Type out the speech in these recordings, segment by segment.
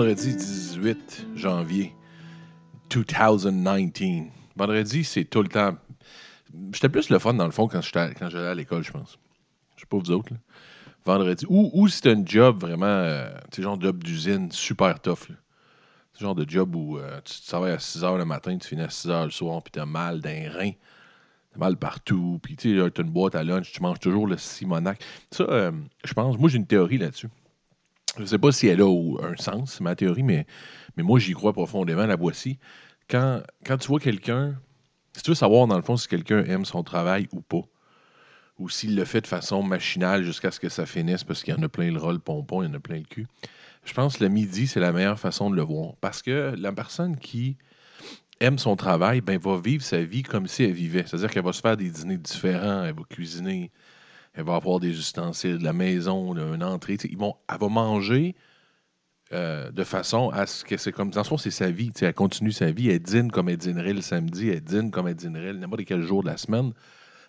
vendredi 18 janvier 2019. Vendredi, c'est tout le temps. J'étais plus le fun dans le fond quand j'étais quand j'allais à l'école, je pense. Je sais pas vous autres. Vendredi. Ou, ou c'était un job vraiment, euh, tu genre job d'usine super tough. là. C'est le genre de job où euh, tu travailles à 6 h le matin, tu finis à 6 h le soir, puis t'as mal d'un rein. T'as mal partout, puis tu t'as une boîte à lunch, tu manges toujours le Simonac. Ça, euh, je pense, moi j'ai une théorie là-dessus. Je sais pas si elle a un sens, ma théorie, mais, moi j'y crois profondément, la voici. Quand, quand tu vois quelqu'un, si tu veux savoir dans le fond si quelqu'un aime son travail ou pas, ou s'il le fait de façon machinale jusqu'à ce que ça finisse parce qu'il y en a plein le rôle pompon, il y en a plein le cul, je pense que le midi, c'est la meilleure façon de le voir. Parce que la personne qui aime son travail, ben, va vivre sa vie comme si elle vivait. C'est-à-dire qu'elle va se faire des dîners différents, elle va cuisiner, elle va avoir des ustensiles de la maison, une entrée. Ils elle va manger euh, de façon à ce que c'est comme. Dans fond, c'est sa vie. Elle continue sa vie. Elle dîne comme elle dînerait le samedi. Elle dîne comme elle dînerait n'importe quel jour de la semaine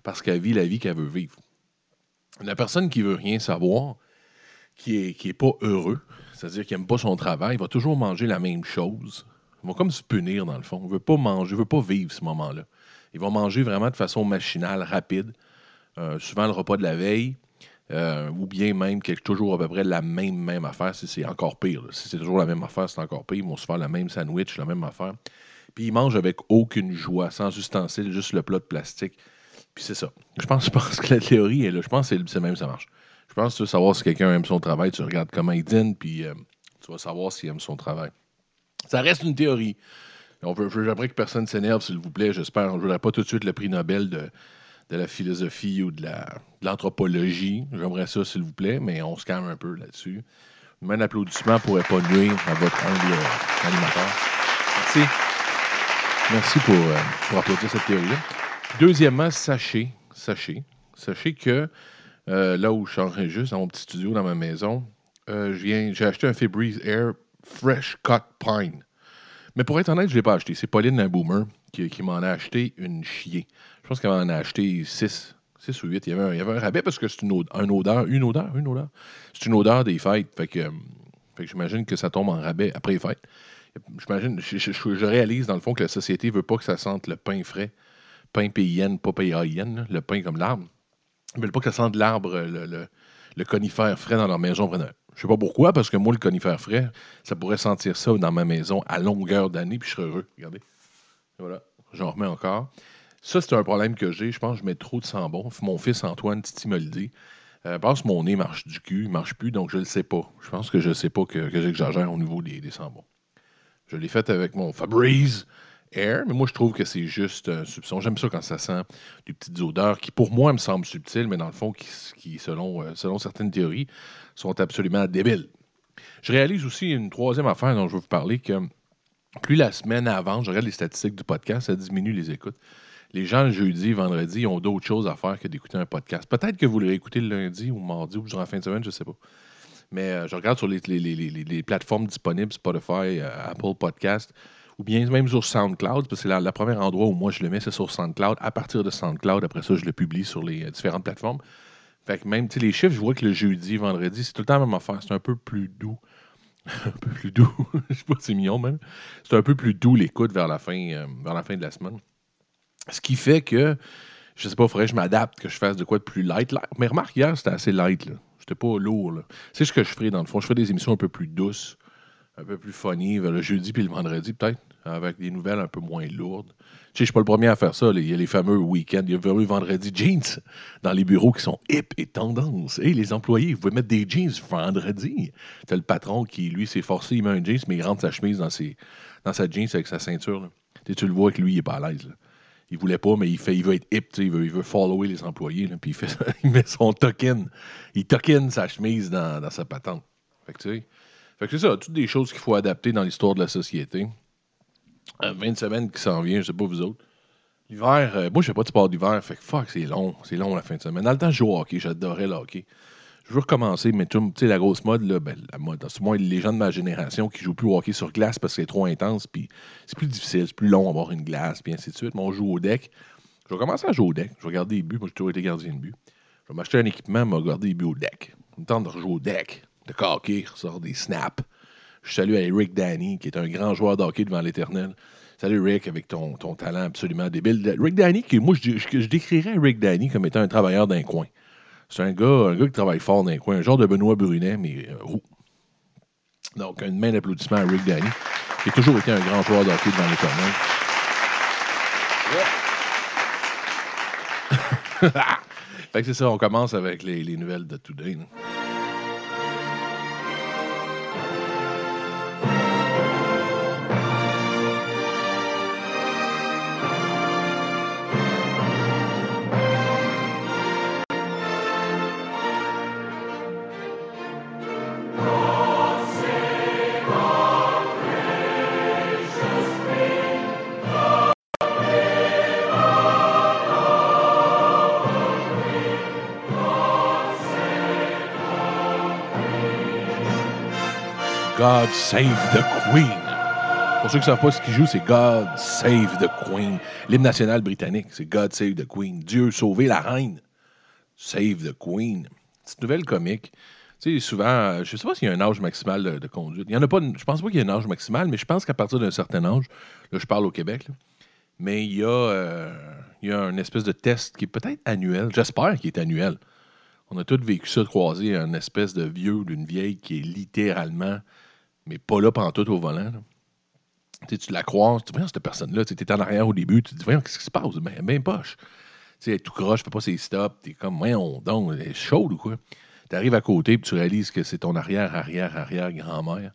parce qu'elle vit la vie qu'elle veut vivre. La personne qui veut rien savoir, qui est, qui est pas heureux, c'est-à-dire qui n'aime pas son travail, va toujours manger la même chose. Ils vont comme se punir, dans le fond. Il ne veut pas manger, il veut pas vivre ce moment-là. Ils vont manger vraiment de façon machinale, rapide. Euh, souvent le repas de la veille, euh, ou bien même quelque, toujours à peu près la même, même affaire. Si c'est encore pire. Si c'est toujours la même affaire, c'est encore pire. Ils vont se faire la même sandwich, la même affaire. Puis ils mangent avec aucune joie, sans ustensiles, juste le plat de plastique. Puis c'est ça. Je pense, je pense que la théorie est là. Je pense que c'est même ça marche. Je pense que tu veux savoir si quelqu'un aime son travail, tu regardes comment il dîne, puis euh, tu vas savoir s'il aime son travail. Ça reste une théorie. On veut, que personne s'énerve, s'il vous plaît. J'espère. Je ne voudrais pas tout de suite le prix Nobel de, de la philosophie ou de la- de l'anthropologie. J'aimerais ça, s'il vous plaît, mais on se calme un peu là-dessus. Même applaudissement pourrait pas nuire à votre humble euh, animateur. Merci. Merci pour, euh, pour applaudir cette théorie-là. Deuxièmement, sachez, sachez, sachez que euh, là où je suis juste dans mon petit studio dans ma maison, j'ai acheté un Febreze Air Fresh Cut Pine. Mais pour être honnête, je ne l'ai pas acheté. C'est Pauline, un boomer, qui, qui m'en a acheté une chier. Je pense qu'elle m'en a acheté 6. 6 ou 8. Il y avait un, rabais parce que c'est une, od- une odeur. Une odeur? Une odeur? C'est une odeur des fêtes. Fait que, euh, fait que j'imagine que ça tombe en rabais après les fêtes. J'imagine, je, réalise dans le fond que la société ne veut pas que ça sente le pain frais. Pain PIN, pas PAIN, là, le pain comme l'arbre. Ils ne veulent pas que ça sente l'arbre, le conifère frais dans leur maison. Je ne sais pas pourquoi, parce que moi, le conifère frais, ça pourrait sentir ça dans ma maison à longueur d'année, puis je serais heureux. Regardez. Voilà. J'en remets encore. Ça, c'est un problème que j'ai. Je pense que je mets trop de sambon. Mon fils Antoine Titi me le dit. Euh, parce que mon nez marche du cul, il marche plus, donc je ne le sais pas. Je pense que je ne sais pas que, que j'exagère au niveau des, des. Je l'ai fait avec mon Febreze Air, mais moi, je trouve que c'est juste un soupçon. J'aime ça quand ça sent des petites odeurs qui, pour moi, me semblent subtiles, mais dans le fond, qui, qui, selon, euh, selon certaines théories, sont absolument débiles. Je réalise aussi une troisième affaire dont je veux vous parler, que plus la semaine avance, je regarde les statistiques du podcast, ça diminue les écoutes. Les gens, le jeudi, vendredi, ont d'autres choses à faire que d'écouter un podcast. Peut-être que vous le réécoutez le lundi ou mardi ou durant la fin de semaine, je ne sais pas. Mais euh, je regarde sur les, plateformes disponibles, Spotify, euh, Apple Podcast, ou bien même sur SoundCloud, parce que c'est le premier endroit où moi je le mets, c'est sur SoundCloud. À partir de SoundCloud, après ça, je le publie sur les euh, différentes plateformes. Fait que même, tu les chiffres, je vois que le jeudi, vendredi, c'est tout le temps la même affaire. C'est un peu plus doux. un peu plus doux. je sais pas si c'est mignon même. C'est un peu plus doux l'écoute vers vers la fin de la semaine. Ce qui fait que, je sais pas, il faudrait que je m'adapte, que je fasse de quoi de plus light. Mais remarque, hier, c'était assez light. là. J'étais pas lourd. là. C'est ce que je ferai dans le fond. Je ferai des émissions un peu plus douces, un peu plus funny, vers le jeudi puis le vendredi peut-être, avec des nouvelles un peu moins lourdes. Tu sais, je suis pas le premier à faire ça. Il y a les fameux week-ends, il y a le fameux vendredi jeans dans les bureaux qui sont hip et tendance. Hey, les employés, vous pouvez mettre des jeans vendredi. T'as le patron qui, lui, s'est forcé, il met un jeans, mais il rentre sa chemise dans, ses, dans sa jeans avec sa ceinture. Tu le vois que lui, il est pas à l'aise. Il voulait pas, mais il, fait, il veut être hip, il veut, il veut follower les employés, puis il, met son token. Il token sa chemise dans, dans sa patente. Fait que, fait que c'est ça, toutes des choses qu'il faut adapter dans l'histoire de la société. Euh, 20 semaines qui s'en vient, je sais pas vous autres. L'hiver, euh, moi je fais pas de sport d'hiver, fait que fuck, c'est long, c'est long la fin de semaine. Dans le temps, je jouais au hockey, j'adorais le hockey. Je veux recommencer, mais tu sais, la grosse mode, là, ben, la mode, c'est moi les gens de ma génération qui jouent plus au hockey sur glace parce que c'est trop intense, puis c'est plus difficile, c'est plus long avoir une glace, puis ainsi de suite. Mais on joue au deck. Je vais commencer à jouer au deck. Je vais garder les buts. Moi, j'ai toujours été gardien de but. Je vais m'acheter un équipement, me garder les buts au deck. Me tente de rejouer au deck, de hockey, ressort des snaps. Je salue à Rick Danny, qui est un grand joueur de devant l'éternel. Salut Rick, avec ton, ton talent absolument débile. Rick Danny, qui, moi, je, je, je décrirais Rick Danny comme étant un travailleur d'un coin. C'est un gars, un gars qui travaille fort dans un coin, un genre de Benoît Brunet, mais euh, roux. Donc, une main d'applaudissement à Rick Danny, qui a toujours été un grand joueur de hockey devant l'éternel. fait que c'est ça, on commence avec les, les nouvelles de Today. là. God Save the Queen. Pour ceux qui ne savent pas ce qu'il joue, c'est God Save the Queen. L'hymne national britannique, c'est God Save the Queen. Dieu sauver la reine. Save the Queen. Petite nouvelle comique. Tu sais, souvent, euh, je ne sais pas s'il y a un âge maximal de, conduite. Il y en a pas, une- je pense pas qu'il y ait un âge maximal, mais je pense qu'à partir d'un certain âge, là, je parle au Québec, mais il y, a, euh, il y a une espèce de test qui est peut-être annuel. J'espère qu'il est annuel. On a tous vécu ça de croiser un espèce de vieux d'une vieille qui est littéralement, mais pas là pantoute au volant. Tu la croises, tu vois cette personne-là, tu es en arrière au début, tu te dis, voyons, qu'est-ce qui se passe? Ben, ben poche. Tu sais, tout croche, fait pas ses stops, t'es comme, voyons donc, elle est chaude ou quoi? Tu arrives à côté, puis tu réalises que c'est ton arrière, arrière, arrière grand-mère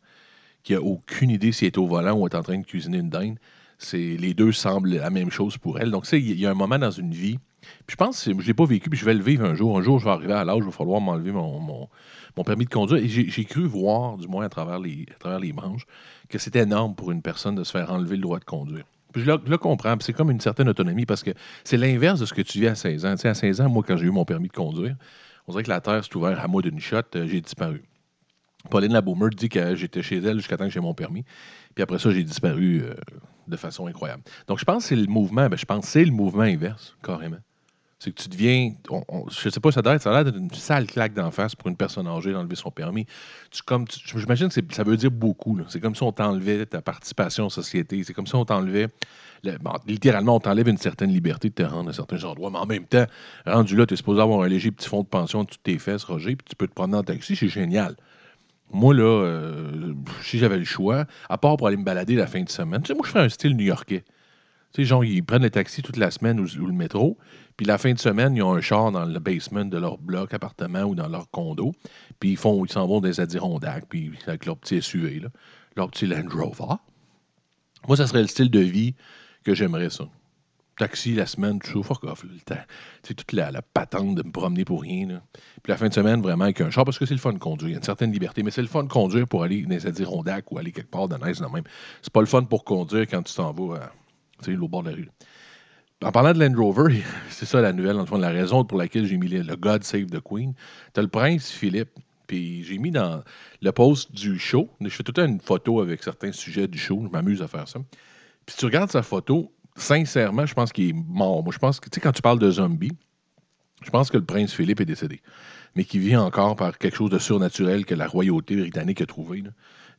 qui a aucune idée si elle est au volant ou est en train de cuisiner une dinde. C'est, les deux semblent la même chose pour elle. Donc, tu sais, il y a un moment dans une vie, puis je pense, je ne l'ai pas vécu, puis je vais le vivre un jour. Un jour, je vais arriver à l'âge il va falloir m'enlever mon, mon permis de conduire. Et j'ai, cru voir, du moins à travers les, à travers les manches, que c'était énorme pour une personne de se faire enlever le droit de conduire. Puis je le, comprends, c'est comme une certaine autonomie parce que c'est l'inverse de ce que tu vis à 16 ans. Tu sais, à 16 ans, moi, quand j'ai eu mon permis de conduire, on dirait que la terre s'est ouverte à moi d'une shot, euh, j'ai disparu. Pauline Labaumer dit que j'étais chez elle jusqu'à temps que j'ai mon permis. Puis après ça, j'ai disparu euh, de façon incroyable. Donc, je pense que c'est le mouvement, ben, je pense c'est le mouvement inverse, carrément. C'est que tu deviens, on- on- je sais pas, ça doit être, ça a l'air d'être une sale claque d'en face pour une personne âgée d'enlever son permis. Tu, j'imagine que ça veut dire beaucoup. C'est comme si on t'enlevait ta participation en société. C'est comme si on t'enlevait, littéralement, on t'enlève une certaine liberté de te rendre à certains endroits. Mais en même temps, rendu là, tu es supposé avoir un léger petit fonds de pension de toutes tes fesses, Roger, puis tu peux te promener en taxi, c'est génial. Moi, là, euh, si j'avais le choix, à part pour aller me balader la fin de semaine, tu sais, moi, je ferais un style new-yorkais. Tu sais, genre, ils prennent le taxi toute la semaine ou le métro, puis la fin de semaine, ils ont un char dans le basement de leur bloc, appartement ou dans leur condo, puis ils font, ils s'en vont des Adirondacks, puis avec leur petit SUV, leur petit Land Rover. Moi, ça serait le style de vie que j'aimerais, ça. Taxi la semaine, tout ça, fuck off, sais, toute la, patente de me promener pour rien. Puis la fin de semaine, vraiment, avec un char, parce que c'est le fun de conduire. Il y a une certaine liberté, mais c'est le fun de conduire pour aller dans les Adirondacks ou aller quelque part dans de même. C'est pas le fun pour conduire quand tu t'en vas à, sais, au bord de la rue. En parlant de Land Rover, c'est ça la nouvelle, en la raison pour laquelle j'ai mis le, God Save the Queen. T'as le prince Philippe, puis j'ai mis dans le post du show, je fais tout le temps une photo avec certains sujets du show, je m'amuse à faire ça. Puis si tu regardes sa photo, sincèrement, je pense qu'il est mort. Moi, je pense que, tu sais, quand tu parles de zombies, je pense que le prince Philippe est décédé, mais qui vit encore par quelque chose de surnaturel que la royauté britannique a trouvé. Une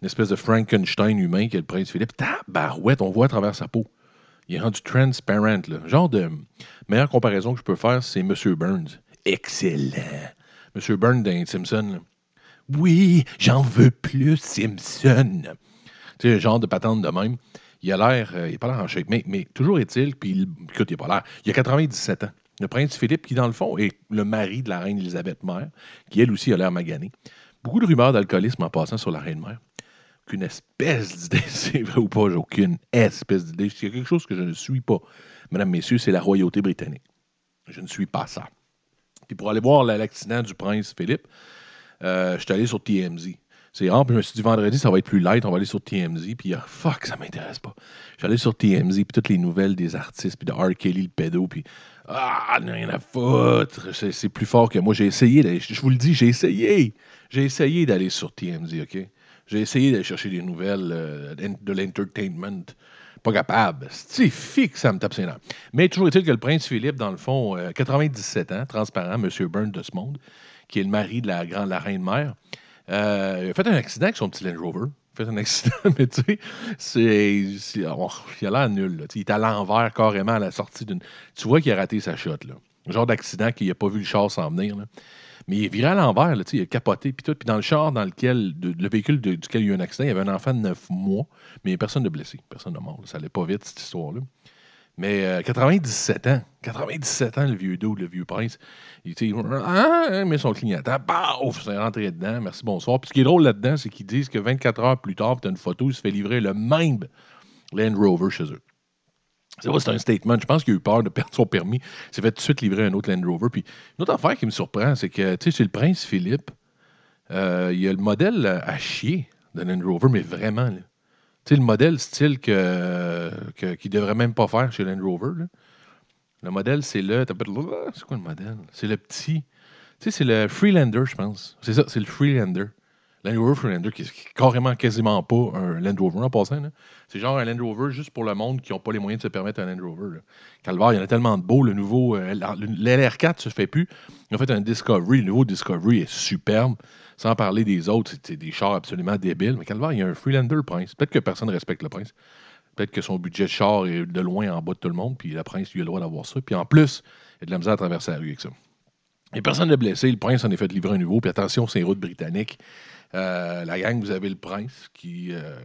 espèce de Frankenstein humain qui est le prince Philippe. Tabarouette, on voit à travers sa peau. Il est rendu transparent. Là. Genre de meilleure comparaison que je peux faire, c'est M. Burns. Excellent. M. Burns dans Simpson. Oui, j'en veux plus, Simpson. Tu sais, genre de patente de même. Il a l'air, euh, il n'a pas l'air en shape, mais, toujours est-il, puis écoute, il n'a pas l'air. Il a 97 ans. Le prince Philippe, qui dans le fond est le mari de la reine Elisabeth mère, qui elle aussi a l'air maganée. Beaucoup de rumeurs d'alcoolisme en passant sur la reine mère. Aucune espèce d'idée, c'est vrai ou pas, j'ai aucune espèce d'idée. Il y a quelque chose que je ne suis pas. Mesdames, Messieurs, c'est la royauté britannique. Je ne suis pas ça. Puis pour aller voir l'accident du prince Philippe, euh, je suis allé sur TMZ. C'est rare, puis je me suis dit vendredi, ça va être plus light, on va aller sur TMZ, puis ah, fuck, ça m'intéresse pas. Je suis allé sur TMZ, puis toutes les nouvelles des artistes, puis de R. Kelly, le pédo, puis ah, rien à foutre, c'est plus fort que moi. J'ai essayé, je vous le dis, j'ai essayé. J'ai essayé d'aller sur TMZ, OK? J'ai essayé d'aller chercher des nouvelles euh, de l'entertainment. Pas capable. C'est fixe, ça me tape ses. Mais toujours est-il que le prince Philippe, dans le fond, euh, 97 ans, transparent, M. Byrne de ce monde, qui est le mari de la, grande, la reine mère, euh, il a fait un accident avec son petit Land Rover. fait un accident, mais tu sais, c'est, oh, il a l'air nul. Il est à l'envers carrément à la sortie d'une. Tu vois qu'il a raté sa shot. Là. genre d'accident qu'il n'a pas vu le char s'en venir. Là. Mais il est viré à l'envers, il a capoté, puis tout. Puis dans le char dans lequel, le véhicule duquel il y a eu un accident, il y avait un enfant de 9 mois, mais personne de blessé, personne de mort. Ça allait pas vite, cette histoire-là. Mais 97 euh, ans, 97 ans, le vieux dos, le vieux prince, il, il ah, met son clignotant, paf, c'est rentré dedans, merci, bonsoir. Puis ce qui est drôle là-dedans, c'est qu'ils disent que 24 heures plus tard, tu as une photo, il se fait livrer le même Land Rover chez eux. C'est c'est un statement. Je pense qu'il a eu peur de perdre son permis. Il s'est fait tout de suite livrer un autre Land Rover. Puis une autre affaire qui me surprend, c'est que, tu sais, chez le prince Philippe, euh, il y a le modèle à chier de Land Rover, mais vraiment, Tu sais, le modèle style que, que, qu'il ne devrait même pas faire chez Land Rover. Le modèle, c'est le. C'est quoi le modèle? C'est le petit. Tu sais, c'est le Freelander, je pense. C'est ça, c'est le Freelander. Land Rover Freelander, qui est carrément quasiment pas un Land Rover en passant. C'est genre un Land Rover juste pour le monde qui n'a pas les moyens de se permettre un Land Rover. Calvaire, il y en a tellement de beaux. Le nouveau, euh, l'LR4 ne se fait plus. Ils ont fait un Discovery. Le nouveau Discovery est superbe. Sans parler des autres, c'est des chars absolument débiles. Mais Calvaire, il y a un Freelander Prince. Peut-être que personne ne respecte le Prince. Peut-être que son budget de char est de loin en bas de tout le monde. Puis le Prince, lui, a le droit d'avoir ça. Puis en plus, il a de la misère à traverser la rue avec ça. Et personne n'est blessé. Le Prince en est fait livrer un nouveau. Puis attention, c'est une route britannique. Euh, la gang, vous avez le prince qui, euh,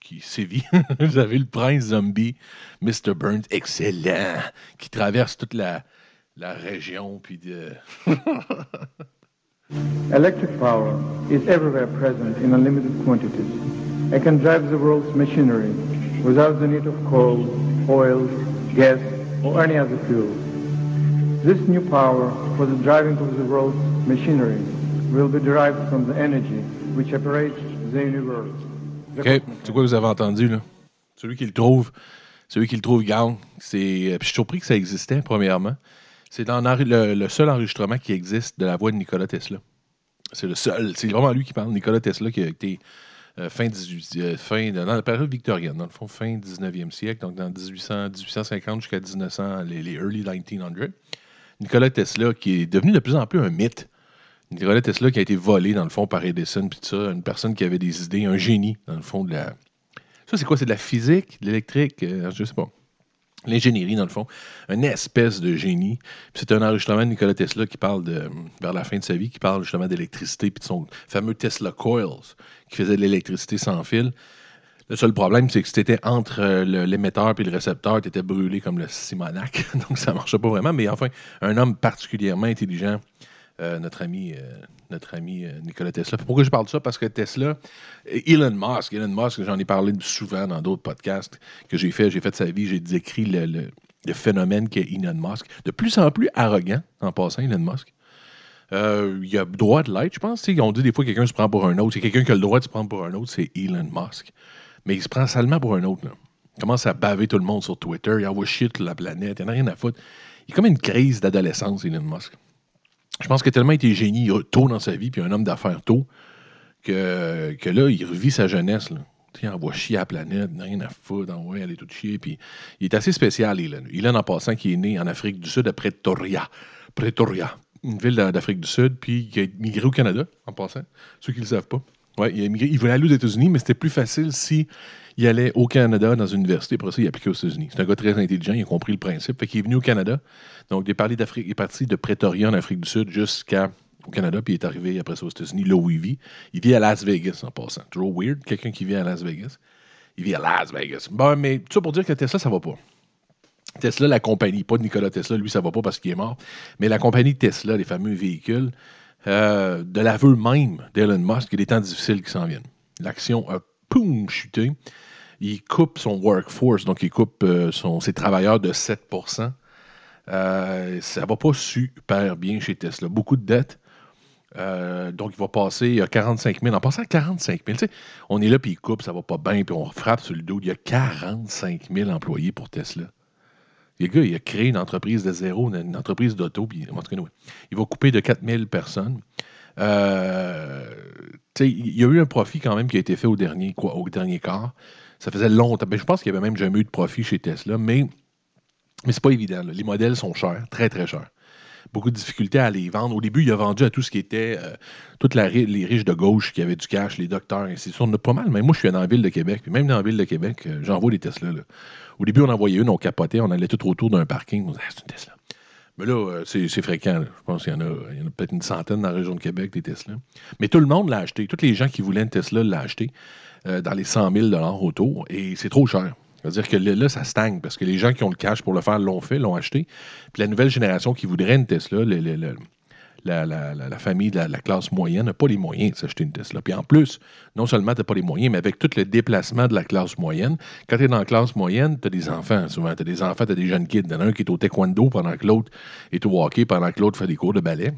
qui sévit. vous avez le prince zombie, Mr. Burns, excellent, qui traverse toute la, la région. Puis de... Electric power is everywhere present in unlimited quantities. It can drive the world's machinery without the need of coal, oil, gas, or any other fuel. This new power for the driving of the world's machinery will be derived from the energy which operates the universe. OK. C'est quoi vous avez entendu, là? Celui qui le trouve, celui qui le trouve gagne. C'est... Euh, je suis surpris que ça existait, premièrement. C'est dans le, le, seul enregistrement qui existe de la voix de Nikola Tesla. C'est le seul. C'est vraiment lui qui parle. Nikola Tesla, qui a été euh, fin, 18, euh, fin dans la période victorienne, dans le fond, fin 19e siècle, donc dans 1800, 1850 jusqu'à 1900, les, les early 1900. Nikola Tesla, qui est devenu de plus en plus un mythe Nikola Tesla qui a été volé, dans le fond, par Edison, puis tout ça, une personne qui avait des idées, un génie, dans le fond, de la. Ça, c'est quoi? C'est de la physique, de l'électrique, euh, je sais pas. L'ingénierie, dans le fond. Une espèce de génie. c'est un enregistrement de Nikola Tesla qui parle vers la fin de sa vie, qui parle justement d'électricité, puis de son fameux Tesla Coils, qui faisait de l'électricité sans fil. Le seul problème, c'est que si tu étais entre euh, l'émetteur et le récepteur, tu étais brûlé comme le Simonac. Donc, ça ne marchait pas vraiment. Mais enfin, un homme particulièrement intelligent euh, notre ami, euh, notre ami euh, Tesla. Pourquoi je parle de ça? Parce que Tesla, Elon Musk, Elon Musk, j'en ai parlé souvent dans d'autres podcasts que j'ai fait. J'ai fait sa vie, j'ai décrit le, phénomène qu'est Elon Musk. De plus en plus arrogant, en passant, Elon Musk. il a droit de l'être, je pense. On dit des fois que quelqu'un se prend pour un autre. C'est quelqu'un qui a le droit de se prendre pour un autre, c'est Elon Musk. Mais il se prend seulement pour un autre. Il commence à baver tout le monde sur Twitter. Il envoie shit la planète. Il n'y en a rien à foutre. Il a comme une crise d'adolescence, Elon Musk je pense qu'il a tellement été génie tôt dans sa vie, puis un homme d'affaires tôt, que, là, il revit sa jeunesse. Là. Il envoie chier à la planète, rien à foutre, envoie aller tout chier. Puis il est assez spécial, Elon. Elon, en passant, qui est né en Afrique du Sud, à Pretoria. Pretoria, une ville d'Afrique du Sud, puis qui a migré au Canada, en passant. Ceux qui ne le savent pas. Ouais, il, il voulait aller aux États-Unis, mais c'était plus facile si il allait au Canada dans une université. Après ça, il appliquait aux États-Unis. C'est un gars très intelligent, il a compris le principe. Fait qu'il est venu au Canada. Donc, il est, parti de Pretoria en Afrique du Sud jusqu'au Canada, puis il est arrivé après ça aux États-Unis, là où il vit. Il vit à Las Vegas en passant. Toujours weird, quelqu'un qui vit à Las Vegas. Il vit à Las Vegas. Bon, mais tout ça pour dire que Tesla, ça va pas. Tesla, la compagnie, pas de Nicolas Tesla, lui, ça va pas parce qu'il est mort, mais la compagnie Tesla, les fameux véhicules, euh, de l'aveu même d'Elon Musk, a des temps difficiles qui s'en viennent. L'action a, poum, chuté il coupe son workforce, donc il coupe euh, ses travailleurs de 7% euh, Ça ne va pas super bien chez Tesla. Beaucoup de dettes. Donc, il va passer à 45 000. En passant à 45 000, on est là, puis il coupe, ça va pas bien, puis on frappe sur le dos. Il y a 45 000 employés pour Tesla. Le gars, il a créé une entreprise de zéro, une, entreprise d'auto, puis en tout cas, il va couper de 4 000 personnes. il y a eu un profit quand même qui a été fait au dernier, au dernier quart. Ça faisait longtemps. Ben, je pense qu'il n'y avait même jamais eu de profit chez Tesla, mais, mais ce n'est pas évident. Les modèles sont chers, très, très chers. Beaucoup de difficultés à les vendre. Au début, il a vendu à tout ce qui était euh, toutes les riches de gauche qui avaient du cash, les docteurs, ainsi de suite. On a pas mal. Mais moi, je suis dans la ville de Québec. Même dans la ville de Québec, euh, j'envoie des Tesla. Au début, on envoyait une, on capotait, on allait tout autour d'un parking. On disait, ah, c'est une Tesla. Mais là, euh, c'est fréquent. Je pense qu'il y en a, peut-être une centaine dans la région de Québec, des Tesla. Mais tout le monde l'a acheté. Tous les gens qui voulaient une Tesla l'ont acheté dans les 100 000 autour. Et c'est trop cher. C'est-à-dire que là, ça stagne parce que les gens qui ont le cash pour le faire l'ont fait, l'ont acheté. Puis la nouvelle génération qui voudrait une Tesla, la, famille de la, classe moyenne n'a pas les moyens de s'acheter une Tesla. Puis en plus, non seulement tu n'as pas les moyens, mais avec tout le déplacement de la classe moyenne, quand tu es dans la classe moyenne, tu as des enfants souvent. Tu as des enfants, tu as des jeunes kids. Il en un qui est au taekwondo pendant que l'autre est au hockey, pendant que l'autre fait des cours de ballet.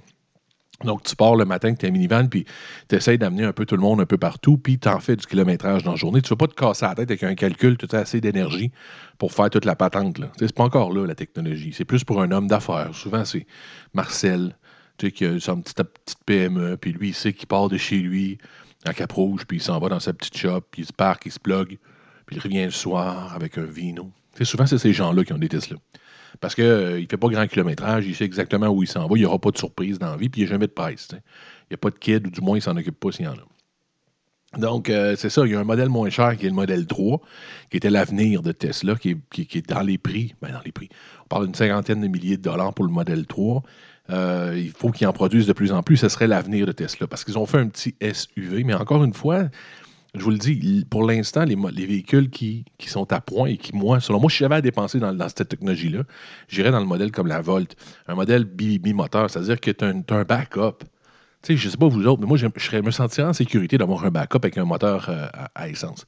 Donc, tu pars le matin avec ta minivan, puis tu essaies d'amener un peu tout le monde un peu partout, puis tu en fais du kilométrage dans la journée. Tu ne vas pas te casser la tête avec un calcul, tu as assez d'énergie pour faire toute la patente. Ce n'est pas encore là, la technologie. C'est plus pour un homme d'affaires. Souvent, c'est Marcel, tu sais, qui a sa petite, petite PME, puis lui, il sait qu'il part de chez lui à Cap-Rouge, puis il s'en va dans sa petite shop, puis il se parque, il se plug, puis il revient le soir avec un vino. souvent, c'est ces gens-là qui ont des Tesla. Parce qu'il euh, ne fait pas grand kilométrage, il sait exactement où il s'en va, il n'y aura pas de surprise dans la vie, puis il n'y a jamais de presse. Il n'y a pas de kid, ou du moins, il s'en occupe pas s'il y en a. Donc, euh, c'est ça, il y a un modèle moins cher qui est le modèle 3, qui était l'avenir de Tesla, qui est, dans les prix. Ben, dans les prix. On parle d'une cinquantaine de milliers de dollars pour le modèle 3. Euh, il faut qu'ils en produisent de plus en plus. Ce serait l'avenir de Tesla. Parce qu'ils ont fait un petit SUV, mais encore une fois, je vous le dis, pour l'instant, les, véhicules qui, sont à point et qui, moi, selon moi, je j'avais à dépenser dans, cette technologie-là, j'irais dans le modèle comme la Volt, un modèle bimoteur, c'est-à-dire que tu as, un backup. Tu sais, je sais pas vous autres, mais moi, je, serais me sentirais en sécurité d'avoir un backup avec un moteur euh, à, essence.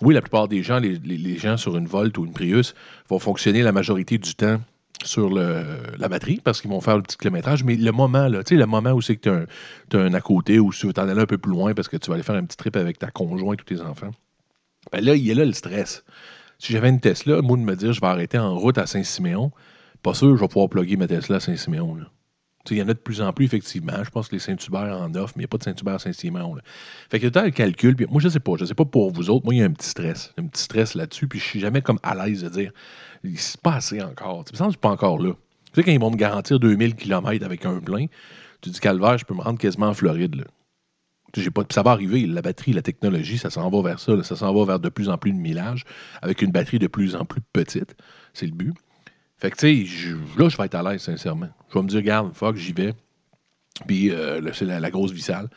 Oui, la plupart des gens, les, gens sur une Volt ou une Prius, vont fonctionner la majorité du temps sur la batterie parce qu'ils vont faire le petit kilométrage. Mais le moment, là, le moment où c'est que tu as, un à côté ou tu veux t'en aller un peu plus loin parce que tu vas aller faire un petit trip avec ta conjointe ou tes enfants, ben là, il y a là le stress. Si j'avais une Tesla, moi de me dire je vais arrêter en route à Saint-Siméon, pas sûr que je vais pouvoir plugger ma Tesla à Saint-Siméon. Il y en a de plus en plus, effectivement. Je pense que les Saint-Hubert en offrent, mais il n'y a pas de Saint-Hubert à Saint-Simon. Fait que le calcul. Puis moi, je sais pas. Je sais pas pour vous autres. Moi, il y a un petit stress. Un petit stress là-dessus. Puis je suis jamais comme à l'aise de dire il se passe encore. Tu me sens pas encore là. Tu sais, quand ils vont me garantir 2000 km avec un plein, tu dis calvaire, je peux me rendre quasiment en Floride. Là. Pas, ça va arriver, la batterie, la technologie, ça s'en va vers ça. ça s'en va vers de plus en plus de millage, avec une batterie de plus en plus petite. C'est le but. Fait que, tu sais, là, je vais être à l'aise, sincèrement. Je vais me dire, regarde, fuck, j'y vais. Puis, euh, c'est la, grosse vissale.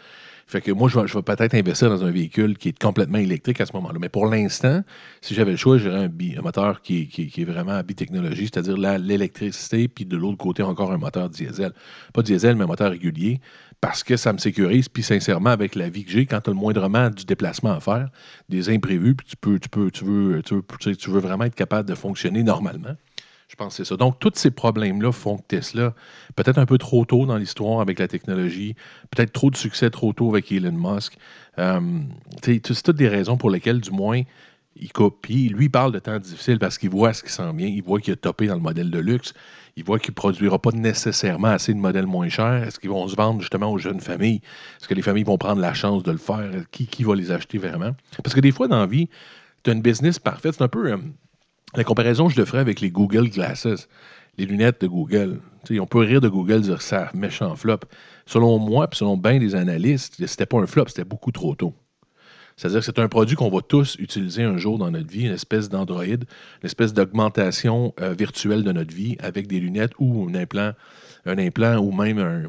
Fait que moi, je vais, peut-être investir dans un véhicule qui est complètement électrique à ce moment-là. Mais pour l'instant, si j'avais le choix, j'aurais un, moteur qui, est vraiment bitechnologie, c'est-à-dire l'électricité, puis de l'autre côté, encore un moteur diesel. Pas diesel, mais un moteur régulier, parce que ça me sécurise. Puis sincèrement, avec la vie que j'ai, quand tu as le moindrement du déplacement à faire, des imprévus, puis tu peux, tu peux, tu veux, tu veux, tu veux vraiment être capable de fonctionner normalement. Je pense que c'est ça. Donc, tous ces problèmes-là font que Tesla, peut-être un peu trop tôt dans l'histoire avec la technologie, peut-être trop de succès trop tôt avec Elon Musk. Euh, c'est toutes des raisons pour lesquelles, du moins, il copie. Lui, il parle de temps difficiles parce qu'il voit ce qui s'en vient. Il voit qu'il a topé dans le modèle de luxe. Il voit qu'il ne produira pas nécessairement assez de modèles moins chers. Est-ce qu'ils vont se vendre justement aux jeunes familles? Est-ce que les familles vont prendre la chance de le faire? Qui, qui va les acheter vraiment? Parce que des fois, dans la vie, tu as business parfaite. C'est un peu. La comparaison, je le ferai avec les Google Glasses, les lunettes de Google. on peut rire de Google, dire ça, méchant flop. Selon moi, puis selon bien des analystes, c'était pas un flop, c'était beaucoup trop tôt. C'est-à-dire que c'est un produit qu'on va tous utiliser un jour dans notre vie, une espèce d'Android, une espèce d'augmentation euh, virtuelle de notre vie avec des lunettes ou un implant, un implant ou même un,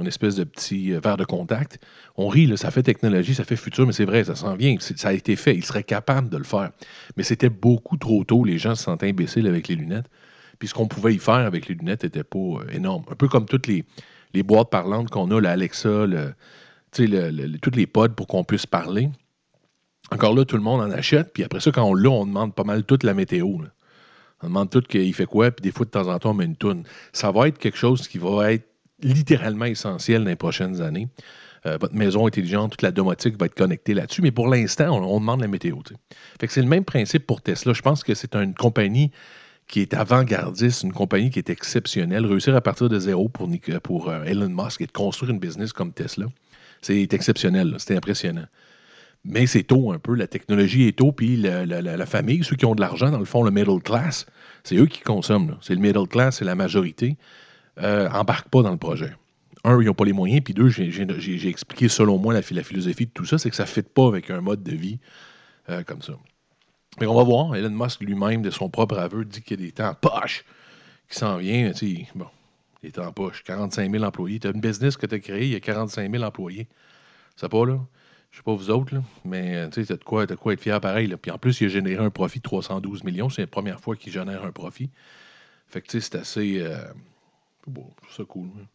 une espèce de petit euh, verre de contact. On rit, ça fait technologie, ça fait futur, mais c'est vrai, ça s'en vient. Ça a été fait. Ils seraient capables de le faire. Mais c'était beaucoup trop tôt. Les gens se sentaient imbéciles avec les lunettes. Puis ce qu'on pouvait y faire avec les lunettes n'était pas euh, énorme. Un peu comme toutes les, les boîtes parlantes qu'on a, l'Alexa, le, toutes les pods pour qu'on puisse parler. Encore là, tout le monde en achète. Puis après ça, quand on l'a, on demande pas mal toute la météo. On demande tout qu'il fait quoi, puis des fois, de temps en temps, on met une toune. Ça va être quelque chose qui va être littéralement essentiel dans les prochaines années. Euh, votre maison intelligente, toute la domotique va être connectée là-dessus, mais pour l'instant, on, demande la météo. C'est le même principe pour Tesla. Je pense que c'est une compagnie qui est avant-gardiste, une compagnie qui est exceptionnelle. Réussir à partir de zéro pour, pour euh, Elon Musk et de construire une business comme Tesla, c'est exceptionnel, c'est impressionnant. Mais c'est tôt un peu, la technologie est tôt, puis la, la, famille, ceux qui ont de l'argent, dans le fond, le middle class, c'est eux qui consomment. C'est le middle class, c'est la majorité. Euh, embarquent pas dans le projet. Un, ils n'ont pas les moyens, puis deux, j'ai- expliqué selon moi la, philosophie de tout ça, c'est que ça ne fit pas avec un mode de vie euh, comme ça. Mais on va voir. Elon Musk lui-même, de son propre aveu, dit qu'il y a des temps poche qui s'en vient. Bon, des temps poche. 45 000 employés. Tu as une business que tu as créée, il y a 45 000 employés. Ça pas, là? Je sais pas vous autres, là, mais euh, tu sais, de quoi, de quoi être fier pareil. Puis en plus, il a généré un profit de 312 millions. C'est la première fois qu'il génère un profit. Fait que tu sais, c'est assez. euh, Bon, je trouve ça cool. Ouais.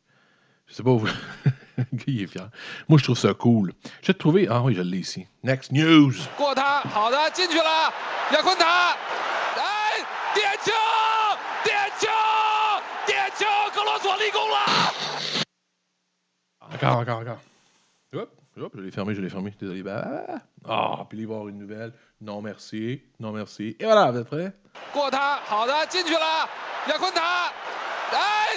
Je sais pas où. il est fier. Moi, je trouve ça cool. J'ai trouvé. Ah oui, je l'ai ici. Next news. Encore, encore, encore. Hop, hop, je l'ai fermé, je l'ai fermé. Désolé. Bah, bah, bah. Ah, puis il va y avoir une nouvelle. Non, merci. Non, merci. Et voilà, vous êtes prêts? Dai!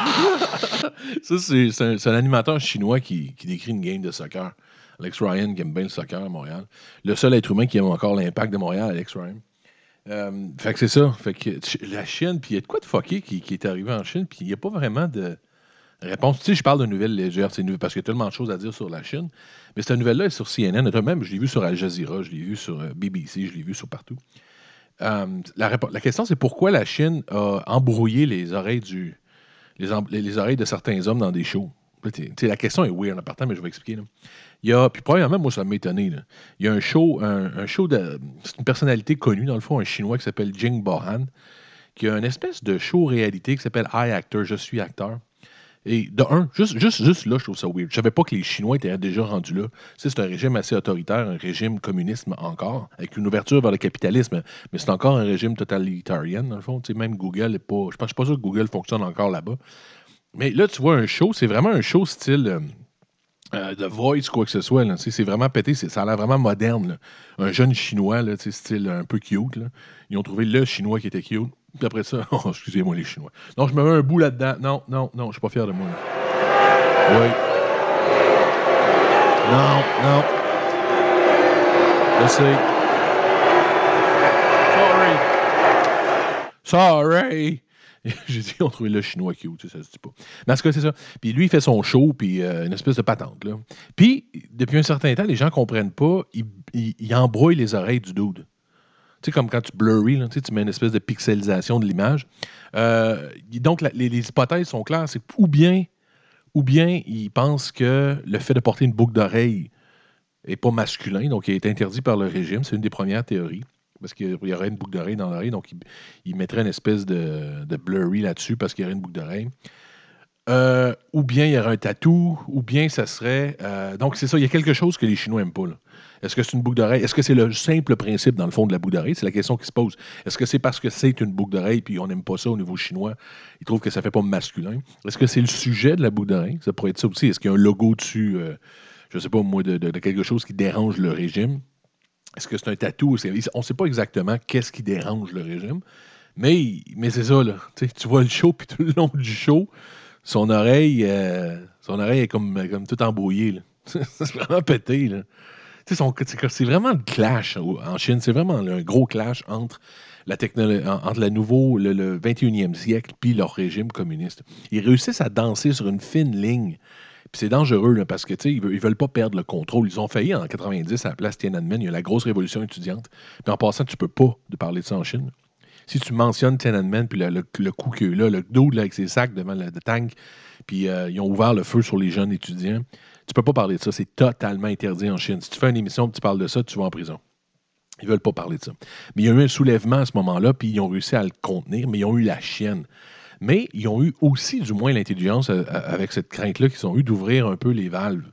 Ça, c'est un, animateur chinois qui, qui, décrit une game de soccer. Alex Ryan, qui aime bien le soccer à Montréal. Le seul être humain qui aime encore l'impact de Montréal, Alex Ryan. Euh, fait que c'est ça. Fait que la Chine, puis il y a de quoi de fucké qui, est arrivé en Chine, puis il n'y a pas vraiment de réponse. Tu sais, je parle de nouvelles légères, c'est parce qu'il y a tellement de choses à dire sur la Chine. Mais cette nouvelle-là est sur CNN, même je l'ai vu sur Al Jazeera, je l'ai vu sur euh, BBC, je l'ai vu sur partout. Euh, la, question, c'est pourquoi la Chine a embrouillé les oreilles de certains hommes dans des shows? La question est weird en partant, mais je vais expliquer. Il y a, puis premièrement, moi, ça m'a étonné. Il y a un show, un, un show de. C'est une personnalité connue, dans le fond, un Chinois qui s'appelle Jing Bohan, qui a une espèce de show réalité qui s'appelle I Actor, Je suis acteur. Et de un, juste, juste, juste là, je trouve ça weird. Je savais pas que les Chinois étaient déjà rendus là. C'est un régime assez autoritaire, un régime communisme encore, avec une ouverture vers le capitalisme, mais c'est encore un régime totalitarien, dans le fond. Tu même Google est pas. Je pense suis pas sûr que Google fonctionne encore là-bas. Mais là, tu vois un show, c'est vraiment un show style euh, euh, de voice, quoi que ce soit. C'est vraiment pété, ça a l'air vraiment moderne. Un jeune chinois, style un peu cute. Ils ont trouvé le chinois qui était cute. Puis après ça, oh, excusez-moi les chinois. Non, je me mets un bout là-dedans. Non, non, non, je suis pas fier de moi. Oui. Non, non. Je sais. Sorry. Sorry. J'ai dit, on trouvait le chinois cute, ça se dit pas. Mais en cas, c'est ça. Puis lui, il fait son show, puis euh, une espèce de patente. Là. Puis, depuis un certain temps, les gens comprennent pas, ils il, il embrouillent les oreilles du dude. Tu sais, comme quand tu blurry, là, tu mets une espèce de pixelisation de l'image. Euh, donc, les, hypothèses sont claires. C'est ou bien, ou bien ils pensent que le fait de porter une boucle d'oreille n'est pas masculin, donc il est interdit par le régime. C'est une des premières théories. Parce qu'il y aurait une boucle d'oreille dans l'oreille, donc il, il mettrait une espèce de, de blurry là-dessus parce qu'il y aurait une boucle d'oreille. Euh, ou bien il y aurait un tatou, ou bien ça serait. euh, donc c'est ça, il y a quelque chose que les Chinois n'aiment pas. là. Est-ce que c'est une boucle d'oreille? Est-ce que c'est le simple principe, dans le fond, de la boucle d'oreille? C'est la question qui se pose. Est-ce que c'est parce que c'est une boucle d'oreille puis on n'aime pas ça au niveau chinois? Ils trouvent que ça fait pas masculin? Est-ce que c'est le sujet de la boucle d'oreille? Ça pourrait être ça aussi. Est-ce qu'il y a un logo dessus, euh, je sais pas moi, de, de- quelque chose qui dérange le régime? Est-ce que c'est un tatou? On ne sait pas exactement qu'est-ce qui dérange le régime. Mais, mais c'est ça, là. Tu vois le show, puis tout le long du show, son oreille, euh, son oreille est comme, comme tout embrouillée. c'est vraiment pété. Là. C'est vraiment le clash en Chine. C'est vraiment un gros clash entre la technologie, entre le nouveau, le, le 21e siècle, puis leur régime communiste. Ils réussissent à danser sur une fine ligne. Puis c'est dangereux parce que ils, veulent, ils veulent pas perdre le contrôle. Ils ont failli en 90 à la place Tiananmen. Il y a la grosse révolution étudiante. Puis en passant, tu peux pas de parler de ça en Chine. Si tu mentionnes Tiananmen, puis le, le, coup qu'il y a eu là, le dos avec ses sacs devant le, le tank, puis euh, ils ont ouvert le feu sur les jeunes étudiants, tu peux pas parler de ça. C'est totalement interdit en Chine. Si tu fais une émission et tu parles de ça, tu vas en prison. Ils veulent pas parler de ça. Mais il y a eu un soulèvement à ce moment-là, puis ils ont réussi à le contenir, mais ils ont eu la chienne. Mais ils ont eu aussi, du moins, l'intelligence euh, euh, avec cette crainte-là qu'ils ont eu d'ouvrir un peu les valves.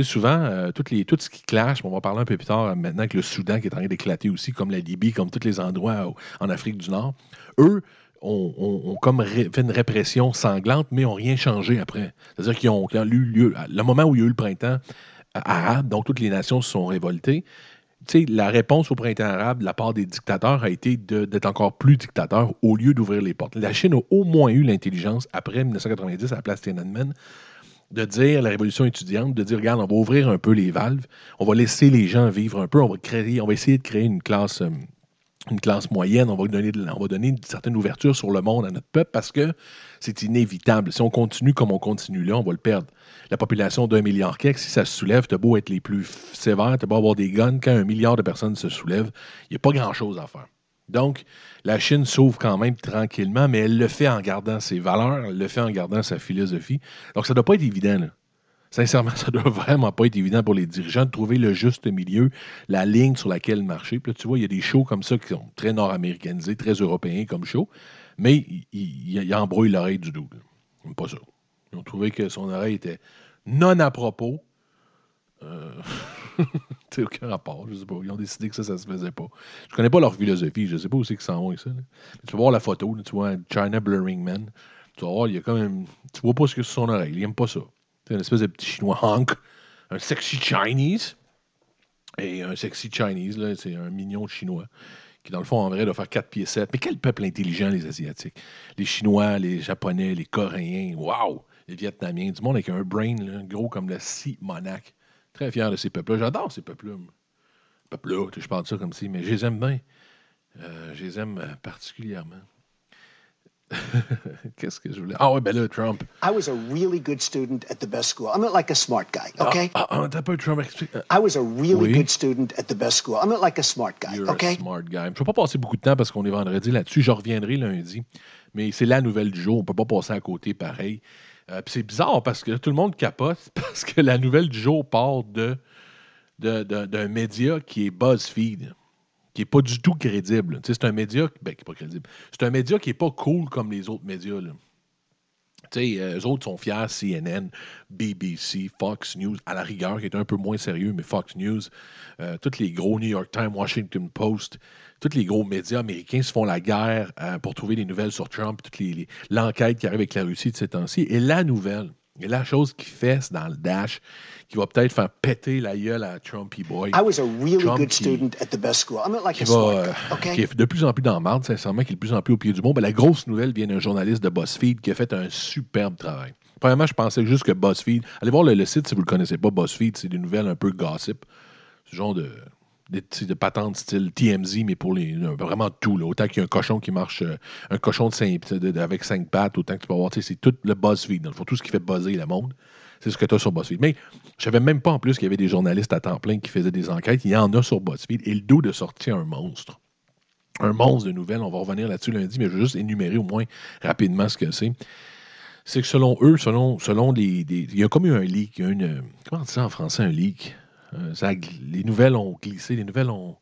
Souvent, euh, toutes les, tout ce qui clash, on va parler un peu plus tard euh, maintenant avec le Soudan qui est en train d'éclater aussi, comme la Libye, comme tous les endroits en Afrique du Nord, eux ont, comme fait une répression sanglante, mais n'ont rien changé après. C'est-à-dire qu'ils ont, eu lieu, le moment où il y a eu le printemps arabe, donc toutes les nations se sont révoltées, la réponse au printemps arabe de la part des dictateurs a été d'être encore plus dictateur au lieu d'ouvrir les portes. La Chine a au moins eu l'intelligence, après 1990, à la place Tiananmen, de dire, la révolution étudiante, de dire, regarde, on va ouvrir un peu les valves, on va laisser les gens vivre un peu, on va créer, on va essayer de créer une classe, euh, une classe moyenne, on va, donner on va donner une certaine ouverture sur le monde à notre peuple parce que c'est inévitable. Si on continue comme on continue là, on va le perdre. La population d'un milliard quelque, si ça se soulève, t'as beau être les plus sévères, t'as beau avoir des guns, quand un milliard de personnes se soulèvent, il n'y a pas grand-chose à faire. Donc, la Chine s'ouvre quand même tranquillement, mais elle le fait en gardant ses valeurs, elle le fait en gardant sa philosophie. Donc, ça ne doit pas être évident. Là. Sincèrement, ça doit vraiment pas être évident pour les dirigeants de trouver le juste milieu, la ligne sur laquelle marcher. Puis là, tu vois, il y a des shows comme ça qui sont très nord-américanisés, très européens comme show, mais il, embrouille l'oreille du double. Pas ça. Ils ont trouvé que son oreille était non à propos. Euh... aucun rapport, je sais pas. Ils ont décidé que ça, ça se faisait pas. Je connais pas leur philosophie, je sais pas où c'est qu'ils s'en vont avec ça. Tu vas voir la photo, tu vois China Blurring Man. Tu vas voir, il y a quand même. Tu vois pas ce que c'est son oreille. Il aime pas ça. C'est une espèce de petit chinois honk, un sexy Chinese. Et un sexy Chinese, là, c'est un mignon chinois qui, dans le fond, en vrai, doit faire 4 pieds 7. Mais quel peuple intelligent, les Asiatiques? Les Chinois, les Japonais, les Coréens, waouh! Les Vietnamiens, du monde avec un brain gros comme le Simonac. Très fier de ces peuples-là. J'adore ces peuples-là. Peuples-là, je parle de ça comme si, mais je les aime bien. Euh, je les aime euh, particulièrement. Qu'est-ce que je voulais? Ah ouais, ben là, Trump. I was a really good student at the best school. I'm not like a smart guy, ah, okay? Ah, ah, t'as pas Trump explique. I was a really oui. good student at the best school. I'm not like a smart guy, You're okay? A smart guy. Je ne peux pas passer beaucoup de temps parce qu'on est vendredi là-dessus. Je reviendrai lundi. Mais c'est la nouvelle du jour. On ne peut pas passer à côté pareil. Euh, c'est bizarre parce que tout le monde capote parce que la nouvelle du jour part de, d'un média qui est BuzzFeed qui n'est pas du tout crédible. C'est un média ben, qui n'est pas crédible. C'est un média qui n'est pas cool comme les autres médias. Sais, euh, eux autres sont fiers, CNN, BBC, Fox News, à la rigueur, qui est un peu moins sérieux, mais Fox News, euh, tous les gros New York Times, Washington Post, tous les gros médias américains se font la guerre euh, pour trouver des nouvelles sur Trump, toute l'enquête qui arrive avec la Russie de ces temps-ci. Et la nouvelle, et la chose qui fesse dans le dash, qui va peut-être faire péter la gueule à Trumpy Boy. I was a really Trump good qui, student at the best school. I'm not like a va, okay? qui est de plus en plus dans le marde, sincèrement, qui est de plus en plus au pied du monde. Ben, la grosse nouvelle vient d'un journaliste de BuzzFeed qui a fait un superbe travail. Premièrement, je pensais juste que BuzzFeed. Allez voir le, le site si vous ne le connaissez pas. BuzzFeed, c'est des nouvelles un peu gossip. Ce genre de des, de patentes style TMZ, mais pour les vraiment tout. Là. Autant qu'il y a un cochon qui marche, euh, un cochon de avec cinq pattes, autant que tu peux avoir, c'est tout le BuzzFeed. Dans tout ce qui fait buzzer le monde, c'est ce que tu as sur BuzzFeed. Mais je savais même pas en plus qu'il y avait des journalistes à temps plein qui faisaient des enquêtes. Il y en a sur BuzzFeed. Et le dos de sortir un monstre. Un monstre de nouvelles. On va revenir là-dessus lundi, mais je vais juste énumérer au moins rapidement ce que c'est c'est que selon eux, selon, selon les, Il y a comme eu un leak. Il y a comment on dit ça en français, un leak? Euh, les nouvelles ont glissé, les nouvelles ont.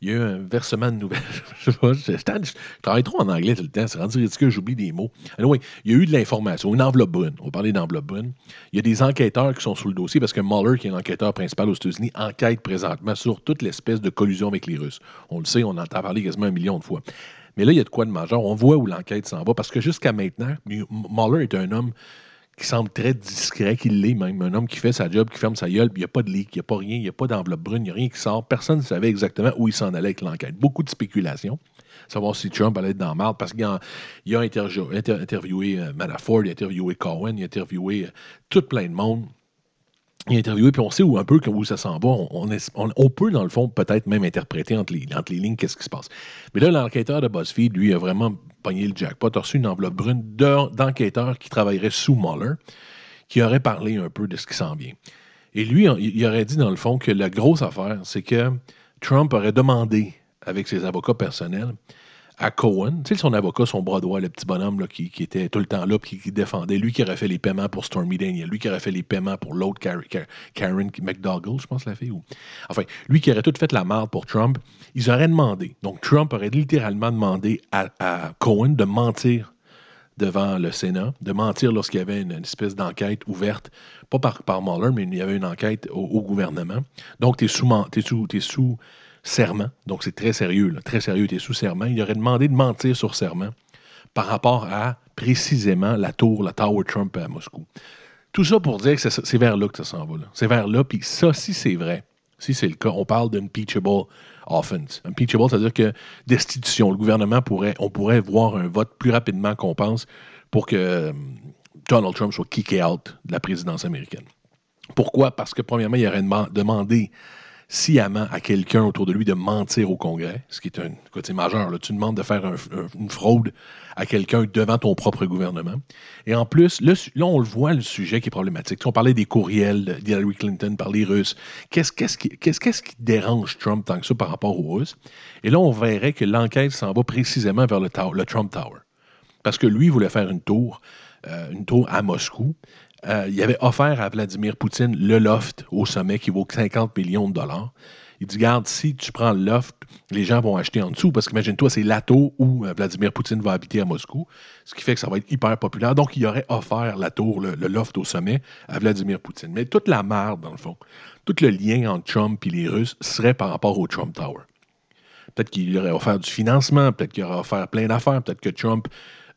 Il y a eu un versement de nouvelles. je sais pas, je, travaille trop en anglais tout le temps, c'est rendu ridicule, j'oublie des mots. Anyway, il y a eu de l'information, une enveloppe brune. On va parler d'enveloppe brune. Il y a des enquêteurs qui sont sous le dossier parce que Mueller, qui est l'enquêteur principal aux États-Unis, enquête présentement sur toute l'espèce de collusion avec les Russes. On le sait, on entend parler quasiment un million de fois. Mais là, il y a de quoi de majeur. On voit où l'enquête s'en va parce que jusqu'à maintenant, Mueller est un homme qui semble très discret, qu'il l'est même. Un homme qui fait sa job, qui ferme sa gueule, il n'y a pas de leak, il n'y a pas rien, il n'y a pas d'enveloppe brune, il n'y a rien qui sort. Personne ne savait exactement où il s'en allait avec l'enquête. Beaucoup de spéculations. Savoir si Trump allait être dans le parce qu'il a, il a interviewé euh, Manafort, il a interviewé Cohen, il a interviewé euh, tout plein de monde. Il a interviewé, puis on sait où, un peu où ça s'en va. On, peut, dans le fond, peut-être même interpréter entre les, entre les lignes qu'est-ce qui se passe. Mais là, l'enquêteur de BuzzFeed, lui, a vraiment pogné le jackpot, a reçu une enveloppe brune d'enquêteurs qui travailleraient sous Mueller, qui aurait parlé un peu de ce qui s'en vient. Et lui, il aurait dit, dans le fond, que la grosse affaire, c'est que Trump aurait demandé, avec ses avocats personnels, à Cohen, tu sais, son avocat, son bras droit, le petit bonhomme qui, était tout le temps là, qui, défendait, lui qui aurait fait les paiements pour Stormy Daniel, lui qui aurait fait les paiements pour l'autre Karen, McDougall, je pense, la fille. Enfin, lui qui aurait tout fait la merde pour Trump, ils auraient demandé. Donc, Trump aurait littéralement demandé à, Cohen de mentir devant le Sénat, de mentir lorsqu'il y avait une, espèce d'enquête ouverte, pas par, par Mueller, mais il y avait une enquête au, gouvernement. Donc, tu sous, sous, es sous serment. Donc, c'est très sérieux, très sérieux. Tu es sous serment. Il aurait demandé de mentir sur serment par rapport à précisément la tour, la Tower Trump à Moscou. Tout ça pour dire que c'est vers là que ça s'en va. C'est vers là. Puis ça, si c'est vrai, si c'est le cas, on parle d'impeachable offense. Impeachable, c'est-à-dire que destitution. Le gouvernement pourrait, on pourrait voir un vote plus rapidement qu'on pense pour que euh, Donald Trump soit kické out de la présidence américaine. Pourquoi? Parce que, premièrement, il aurait demandé sciemment à quelqu'un autour de lui de mentir au Congrès, ce qui est un côté majeur. Là. Tu demandes de faire un- un- une fraude à quelqu'un devant ton propre gouvernement. Et en plus, là, on le voit, le sujet qui est problématique. Sais, on parlait des courriels d'Hillary Clinton par les Russes. Qu'est-ce qu'est-ce qui, dérange Trump tant que ça par rapport aux Russes? Et là, on verrait que l'enquête s'en va précisément vers le Trump Tower. Parce que lui voulait faire une tour, euh, une tour à Moscou. Euh, il avait offert à Vladimir Poutine le loft au sommet qui vaut 50 millions de dollars. Il dit, garde, si tu prends le loft, les gens vont acheter en dessous, parce qu'imagine-toi, c'est la tour où euh, Vladimir Poutine va habiter à Moscou, ce qui fait que ça va être hyper populaire. Donc, il aurait offert la tour, le, le loft au sommet, à Vladimir Poutine. Mais toute la merde, dans le fond, tout le lien entre Trump et les Russes serait par rapport au Trump Tower. Peut-être qu'il aurait offert du financement, peut-être qu'il aurait offert plein d'affaires, peut-être que Trump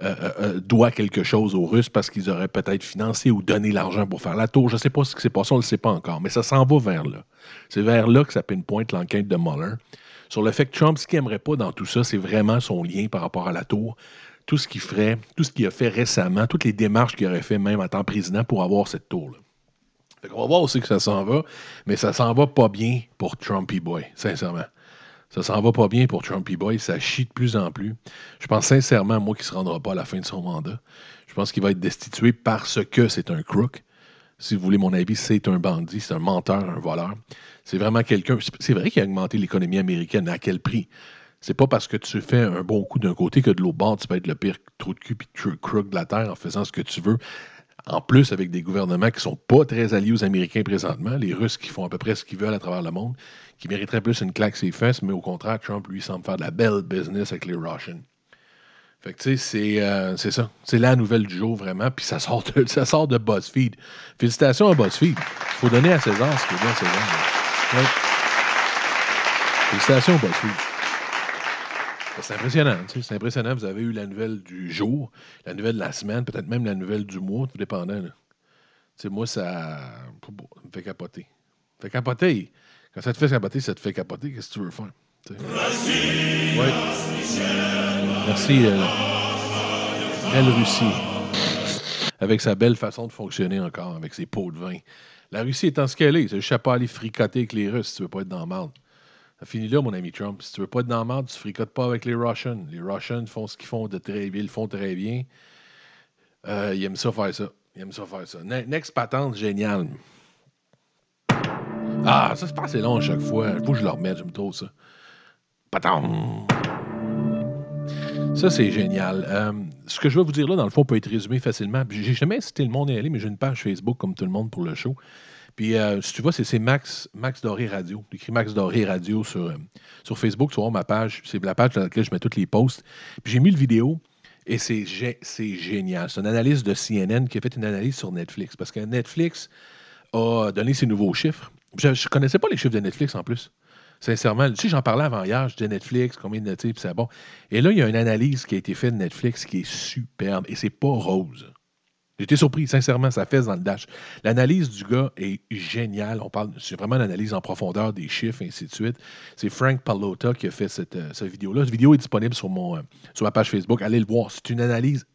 euh, euh, euh, doit quelque chose aux Russes parce qu'ils auraient peut-être financé ou donné l'argent pour faire la tour. Je ne sais pas ce qui s'est passé, on ne le sait pas encore, mais ça s'en va vers là. C'est vers là que ça pinpointe l'enquête de Mueller. Sur le fait que Trump, ce qu'il n'aimerait pas dans tout ça, c'est vraiment son lien par rapport à la tour. Tout ce qu'il ferait, tout ce qu'il a fait récemment, toutes les démarches qu'il aurait fait même en tant que président pour avoir cette tour-là. Fait va voir aussi que ça s'en va, mais ça s'en va pas bien pour Trumpy Boy, sincèrement. Ça s'en va pas bien pour Trumpy Boy, ça chie de plus en plus. Je pense sincèrement, moi, qu'il ne se rendra pas à la fin de son mandat. Je pense qu'il va être destitué parce que c'est un crook. Si vous voulez mon avis, c'est un bandit, c'est un menteur, un voleur. C'est vraiment quelqu'un. C'est vrai qu'il a augmenté l'économie américaine, à quel prix? C'est pas parce que tu fais un bon coup d'un côté que de l'autre bord, tu peux être le pire trou de cul et crook de la terre en faisant ce que tu veux. En plus, avec des gouvernements qui sont pas très alliés aux Américains présentement, les Russes qui font à peu près ce qu'ils veulent à travers le monde, qui mériteraient plus une claque ses fesses, mais au contraire, Trump, lui, semble faire de la belle business avec les Russians. Fait que, tu sais, c'est euh, c'est ça. C'est la nouvelle du jour, vraiment. Puis ça sort de, ça sort de BuzzFeed. Félicitations à BuzzFeed. Il faut donner à César ce qui est bien à César. Ouais. Félicitations, BuzzFeed. C'est impressionnant. tu sais, C'est impressionnant. Vous avez eu la nouvelle du jour, la nouvelle de la semaine, peut-être même la nouvelle du mois, tout dépendant. Tu sais, moi, ça me fait capoter. Fait capoter. Quand ça te fait capoter, ça te fait capoter. Qu'est-ce que tu veux faire? tu sais? Ouais. Merci, euh, belle Russie. Avec sa belle façon de fonctionner encore, avec ses pots de vin. La Russie étant ce qu'elle est, c'est juste pas aller fricoter avec les Russes si tu veux pas être dans la merde. Ça finit là, mon ami Trump. Si tu veux pas être dans la merde, tu fricotes pas avec les Russians. Les Russians font ce qu'ils font de très bien, ils le font très bien. Euh, ils aiment ça faire ça. Ils aiment ça faire ça. Ne- Next patente, génial. Ah, ça se passe assez long à chaque fois. Il faut que je le remette, j'aime trop ça. Patente. Ça, c'est génial. Euh, ce que je vais vous dire là, dans le fond, peut être résumé facilement. J'ai jamais incité le monde à y aller, mais j'ai une page Facebook comme tout le monde pour le show. Puis, euh, si tu vois, c'est Max, Doré Radio. J'écris Max Doré Radio sur, euh, sur Facebook. Tu voir ma page. C'est la page dans laquelle je mets tous les posts. Puis, j'ai mis le vidéo et c'est gé- c'est génial. C'est une analyse de CNN qui a fait une analyse sur Netflix. Parce que Netflix a donné ses nouveaux chiffres. Je ne connaissais pas les chiffres de Netflix en plus. Sincèrement, tu sais, j'en parlais avant hier, je disais Netflix, combien de types, c'est bon. Et là, il y a une analyse qui a été faite de Netflix qui est superbe et c'est pas rose. J'étais surpris, sincèrement, ça fait dans le dash. L'analyse du gars est géniale. On parle, c'est vraiment une analyse en profondeur des chiffres, et ainsi de suite. C'est Frank Pallotta qui a fait cette, euh, cette vidéo-là. Cette vidéo est disponible sur, mon, euh, sur ma page Facebook. Allez le voir. C'est une analyse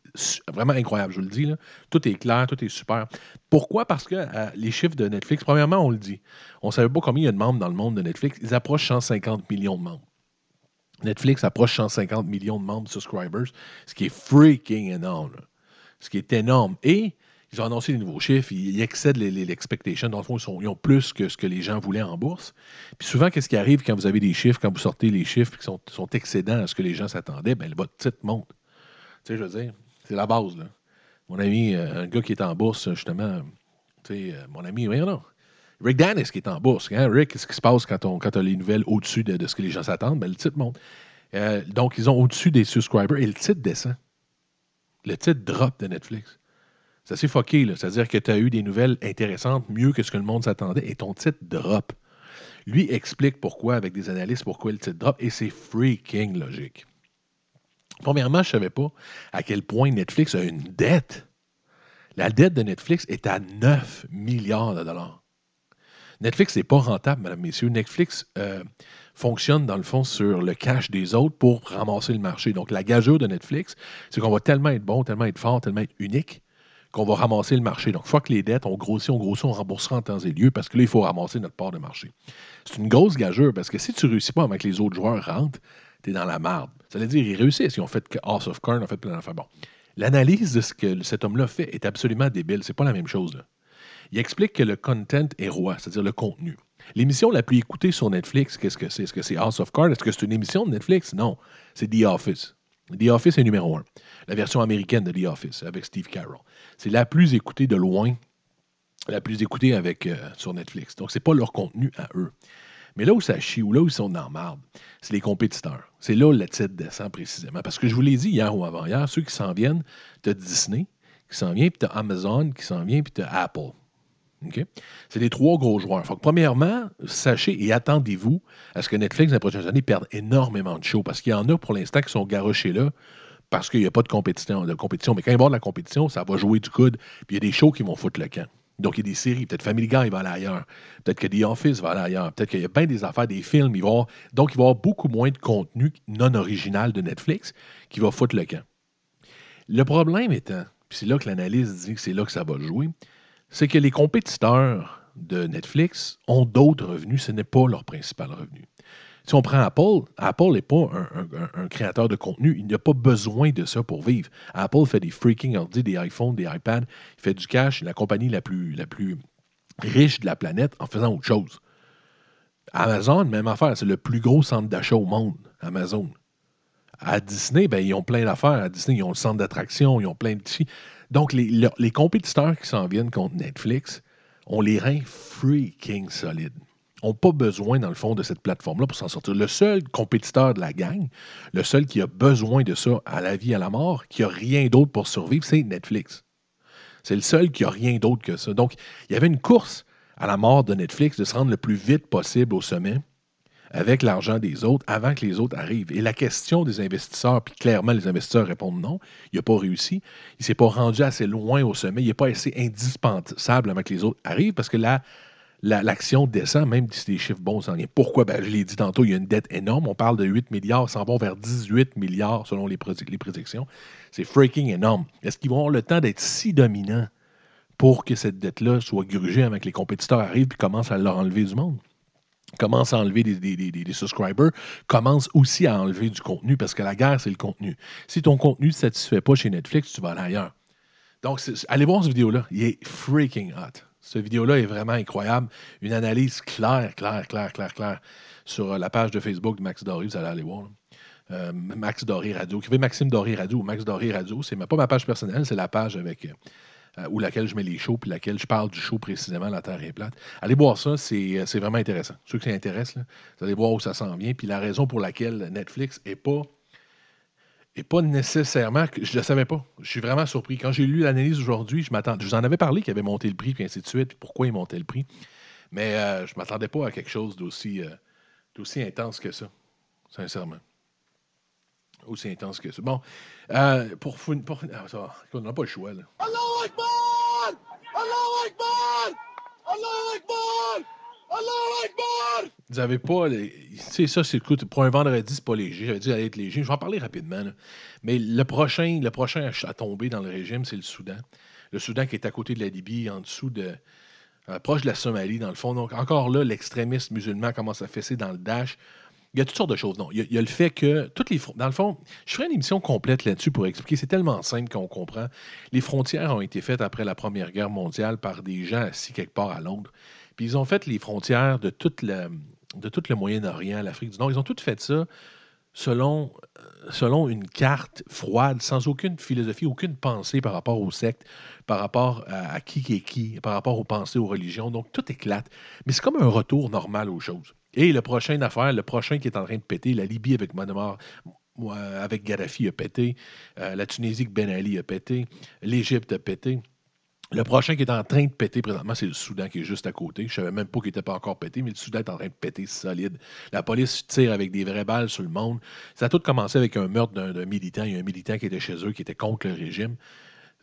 vraiment incroyable, je vous le dis. Là. Tout est clair, tout est super. Pourquoi? Parce que euh, les chiffres de Netflix, premièrement, on le dit. On ne savait pas combien il y a de membres dans le monde de Netflix. Ils approchent 150 millions de membres. Netflix approche 150 millions de membres subscribers, ce qui est freaking énorme. Ce qui est énorme. Et ils ont annoncé des nouveaux chiffres, ils, excèdent les- les- l'expectation. Dans le fond, ils, sont- ont plus que ce que les gens voulaient en bourse. Puis souvent, qu'est-ce qui arrive quand vous avez des chiffres, quand vous sortez les chiffres qui sont, sont excédents à ce que les gens s'attendaient? Ben, votre titre monte. Tu sais, je veux dire, c'est la base. Là. Mon ami, euh, un gars qui est en bourse, justement, tu sais, euh, mon ami, voyons non. Rick Dennis qui est en bourse. Hein? Rick, qu'est-ce qui se passe quand on quand as les nouvelles au-dessus de, ce que les gens s'attendent? Ben, le titre monte. Euh, donc, ils ont au-dessus des subscribers et le titre descend. Le titre drop de Netflix. C'est assez fucké, là. C'est-à-dire que tu as eu des nouvelles intéressantes, mieux que ce que le monde s'attendait, et ton titre drop. Lui explique pourquoi, avec des analystes, pourquoi le titre drop, et c'est freaking logique. Premièrement, je ne savais pas à quel point Netflix a une dette. La dette de Netflix est à 9 milliards de dollars. Netflix n'est pas rentable, mesdames, messieurs. Netflix euh, fonctionne, dans le fond, sur le cash des autres pour ramasser le marché. Donc, la gageure de Netflix, c'est qu'on va tellement être bon, tellement être fort, tellement être unique, qu'on va ramasser le marché. Donc, fuck les dettes, on grossit, on grossit, on remboursera en temps et lieu parce que là, il faut ramasser notre part de marché. C'est une grosse gageure parce que si tu ne réussis pas avec les autres joueurs rentrent, tu es dans la marde. Ça veut dire ils réussissent. Ils ont fait que House of Cards, ont fait plein d'affaires. Bon. L'analyse de ce que cet homme-là fait est absolument débile. C'est pas la même chose. Il explique que le content est roi, c'est-à-dire le contenu. L'émission la plus écoutée sur Netflix, qu'est-ce que c'est? Est-ce que c'est House of Cards? Est-ce que c'est une émission de Netflix? Non. C'est The Office. The Office est numéro un. La version américaine de The Office avec Steve Carroll. C'est la plus écoutée de loin, la plus écoutée avec, euh, sur Netflix. Donc, ce n'est pas leur contenu à eux. Mais là où ça chie, ou là où ils sont la marde, c'est les compétiteurs. C'est là où le titre descend précisément. Parce que je vous l'ai dit hier ou avant-hier, ceux qui s'en viennent, tu as Disney qui s'en vient, puis tu Amazon qui s'en vient, puis tu Apple. C'est les trois gros joueurs. premièrement, sachez et attendez-vous à ce que Netflix, dans les prochaines années, perde énormément de shows parce qu'il y en a pour l'instant qui sont garochés là parce qu'il n'y a pas de compétition, de compétition. Mais quand il va y avoir de la compétition, ça va jouer du coude. Puis il y a des shows qui vont foutre le camp. Donc, il y a des séries. Peut-être Family Guy va aller ailleurs. Peut-être que The Office va aller ailleurs. Peut-être qu'il y a bien des affaires, des films. Donc, il va y avoir beaucoup moins de contenu non original de Netflix qui va foutre le camp. Le problème étant, puis c'est là que l'analyse dit que c'est là que ça va jouer, c'est que les compétiteurs de Netflix ont d'autres revenus, ce n'est pas leur principal revenu. Si on prend Apple, Apple n'est pas un, créateur de contenu. Il n'a pas besoin de ça pour vivre. Apple fait des freaking ordi, des iPhones, des iPads. Il fait du cash. La compagnie la plus, riche de la planète en faisant autre chose. Amazon, même affaire. C'est le plus gros centre d'achat au monde, Amazon. À Disney, ben, ils ont plein d'affaires. À Disney, ils ont le centre d'attraction, ils ont plein de. Donc, les, les compétiteurs qui s'en viennent contre Netflix, ont les reins freaking solides n'ont pas besoin, dans le fond, de cette plateforme-là pour s'en sortir. Le seul compétiteur de la gang, le seul qui a besoin de ça à la vie, à la mort, qui n'a rien d'autre pour survivre, c'est Netflix. C'est le seul qui n'a rien d'autre que ça. Donc, il y avait une course à la mort de Netflix de se rendre le plus vite possible au sommet avec l'argent des autres avant que les autres arrivent. Et la question des investisseurs, puis clairement les investisseurs répondent non, il n'a pas réussi, il ne s'est pas rendu assez loin au sommet, il n'est pas assez indispensable avant que les autres arrivent parce que là, l'action descend, même si les chiffres bons s'en viennent. Pourquoi? Ben, je l'ai dit tantôt, il y a une dette énorme. On parle de 8 milliards, s'en vont vers 18 milliards selon les, les prédictions. C'est freaking énorme. Est-ce qu'ils vont avoir le temps d'être si dominants pour que cette dette-là soit grugée avec les compétiteurs arrivent et commencent à leur enlever du monde? Commence à enlever des, des, subscribers, commence aussi à enlever du contenu parce que la guerre, c'est le contenu. Si ton contenu ne satisfait pas chez Netflix, tu vas aller ailleurs. Donc, allez voir cette vidéo-là. Il est freaking hot. Cette vidéo-là est vraiment incroyable. Une analyse claire, claire, claire, claire, claire sur euh, la page de Facebook de Max Doré. Vous allez aller voir. Euh, Max Doré Radio. Écrivez Maxime Doré Radio ou Max Doré Radio. C'est pas ma page personnelle, c'est la page avec euh, où laquelle je mets les shows, puis laquelle je parle du show précisément, La Terre est plate. Allez voir ça, c'est vraiment intéressant. Ceux qui s'intéressent, vous allez voir où ça s'en vient, puis la raison pour laquelle Netflix n'est pas pas nécessairement je ne le savais pas. Je suis vraiment surpris. Quand j'ai lu l'analyse aujourd'hui, je m'attends. Je vous en avais parlé qu'il avait monté le prix, puis ainsi de suite, pourquoi il montait le prix. Mais euh, je ne m'attendais pas à quelque chose d'aussi euh, d'aussi intense que ça, sincèrement. Aussi intense que ça. Bon, euh, pour, pour ah, ça, on n'a pas le choix. Là. Allah Vous n'avez pas. C'est ça, c'est pour un vendredi, c'est pas léger. J'avais dit aller être léger. Je vais en parler rapidement. Mais le prochain, le prochain à, tomber dans le régime, c'est le Soudan. Le Soudan qui est à côté de la Libye, en dessous de. Euh, proche de la Somalie, dans le fond. Donc, encore là, l'extrémiste musulman commence à fesser dans le Dash. Il y a toutes sortes de choses. Non, il y a, le fait que toutes les dans le fond, je ferai une émission complète là-dessus pour expliquer. C'est tellement simple qu'on comprend. Les frontières ont été faites après la Première Guerre mondiale par des gens assis quelque part à Londres ils ont fait les frontières de tout le, de tout le Moyen-Orient, l'Afrique du Nord. Ils ont tout fait ça selon, euh, selon une carte froide, sans aucune philosophie, aucune pensée par rapport aux sectes, par rapport à, qui est qui, par rapport aux pensées, aux religions. Donc, tout éclate. Mais c'est comme un retour normal aux choses. Et le prochain affaire, le prochain qui est en train de péter, la Libye avec avec Gaddafi a pété, euh, la Tunisie avec Ben Ali a pété, l'Égypte a pété. Le prochain qui est en train de péter présentement, c'est le Soudan qui est juste à côté. Je ne savais même pas qu'il n'était pas encore pété, mais le Soudan est en train de péter solide. La police tire avec des vraies balles sur le monde. Ça a tout commencé avec un meurtre d'un militant. Il y a un militant qui était chez eux, qui était contre le régime.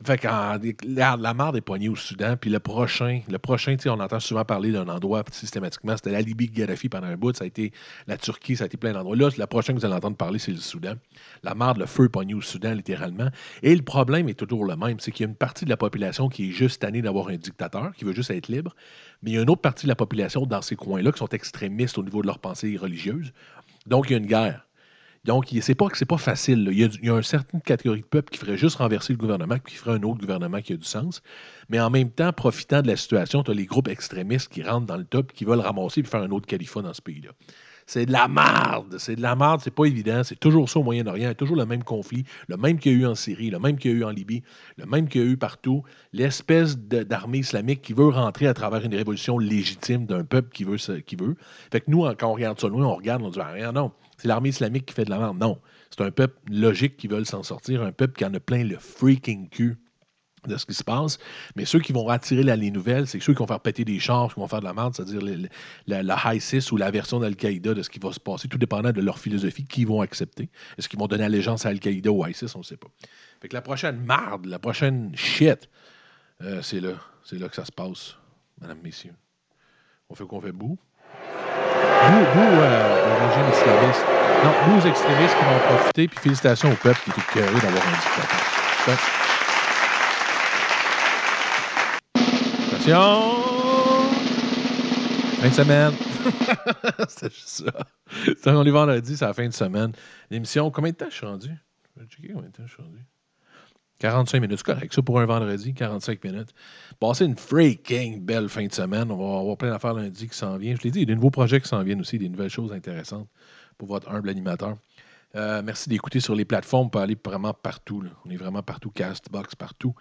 Fait que la, la marde est poignée au Soudan, puis le prochain, le prochain, on entend souvent parler d'un endroit systématiquement, c'était la Libye, Gaddafi pendant un bout, ça a été la Turquie, ça a été plein d'endroits. Là, la prochaine que vous allez entendre parler, c'est le Soudan. La marde, le feu est poigné au Soudan, littéralement. Et le problème est toujours le même, c'est qu'il y a une partie de la population qui est juste tannée d'avoir un dictateur, qui veut juste être libre, mais il y a une autre partie de la population dans ces coins-là qui sont extrémistes au niveau de leur pensée religieuse. Donc, il y a une guerre. Donc, c'est pas c'est pas facile. Il y, a, il y a une certaine catégorie de peuple qui ferait juste renverser le gouvernement, puis qui ferait un autre gouvernement qui a du sens. Mais en même temps, profitant de la situation, tu as les groupes extrémistes qui rentrent dans le top, qui veulent ramasser et faire un autre califat dans ce pays-là. C'est de la merde. C'est de la merde. C'est pas évident. C'est toujours ça au Moyen-Orient. Toujours le même conflit, le même qu'il y a eu en Syrie, le même qu'il y a eu en Libye, le même qu'il y a eu partout. L'espèce d'armée islamique qui veut rentrer à travers une révolution légitime d'un peuple qui veut. ce- veut. Fait que nous, quand on regarde ça, nous, on regarde, on dit ah, rien, non. C'est l'armée islamique qui fait de la merde. Non. C'est un peuple logique qui veut s'en sortir, un peuple qui en a plein le freaking cul de ce qui se passe. Mais ceux qui vont attirer la- les nouvelles, c'est ceux qui vont faire péter des chars, qui vont faire de la merde, c'est-à-dire la, ISIS ou la version d'Al-Qaïda de ce qui va se passer, tout dépendant de leur philosophie, qui vont accepter. Est-ce qu'ils vont donner allégeance à Al-Qaïda ou à ISIS, on ne sait pas. Fait que la prochaine marde, la prochaine shit, euh, c'est là. C'est là que ça se passe, mesdames, messieurs. On fait qu'on fait bout? Bout, bout euh, au régime islamiste. Non, bout extrémistes qui vont en profiter, puis félicitations au peuple qui est écœuré d'avoir un dictateur. Fin de semaine. c'est juste ça. On est vendredi, c'est la fin de semaine. L'émission, combien de temps je suis rendu? Je combien de temps rendu. 45 minutes, c'est correct. Ça pour un vendredi, 45 minutes. Passez une freaking belle fin de semaine. On va avoir plein d'affaires lundi qui s'en viennent. Je l'ai dit, il y a des nouveaux projets qui s'en viennent aussi, des nouvelles choses intéressantes pour votre humble animateur. Euh, merci d'écouter sur les plateformes. On peut aller vraiment partout. On est vraiment partout. Castbox, partout.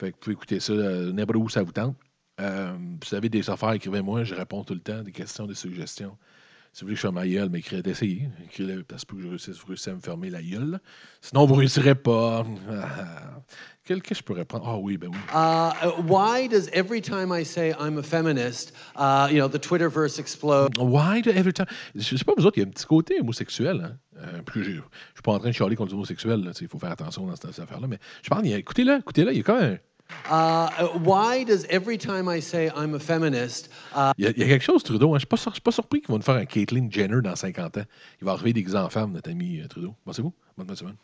Fait que vous pouvez écouter ça euh, n'importe où ça vous tente. Euh, vous avez des affaires, écrivez-moi. Je réponds tout le temps. Des questions, des suggestions. Si vous voulez que je fasse ma gueule, mais écrivez, essayez. Écrivez, parce que je réussisse, vous réussissez à me fermer la gueule. Sinon, vous ne réussirez pas. Quel que je pourrais prendre? Ah oui, ben oui. Uh, why does every time I say I'm a feminist, uh, you know, the Twitterverse explode? Why do every time? Je sais pas, vous autres, il y a un petit côté homosexuel. Hein? Euh, je ne suis pas en train de chialer contre les homosexuels. Il faut faire attention dans cette, cette affaire-là. Mais je parle, écoutez-le, écoutez-le, il y a quand même. Uh, why does every time I say I'm a feminist, uh, Il y, a, quelque chose, Trudeau. hein. Je ne suis, pas surpris qu'ils vont nous faire un Caitlyn Jenner dans 50 ans. Il va arriver des en femme, notre ami euh, Trudeau. Pensez-vous? Bonne semaine.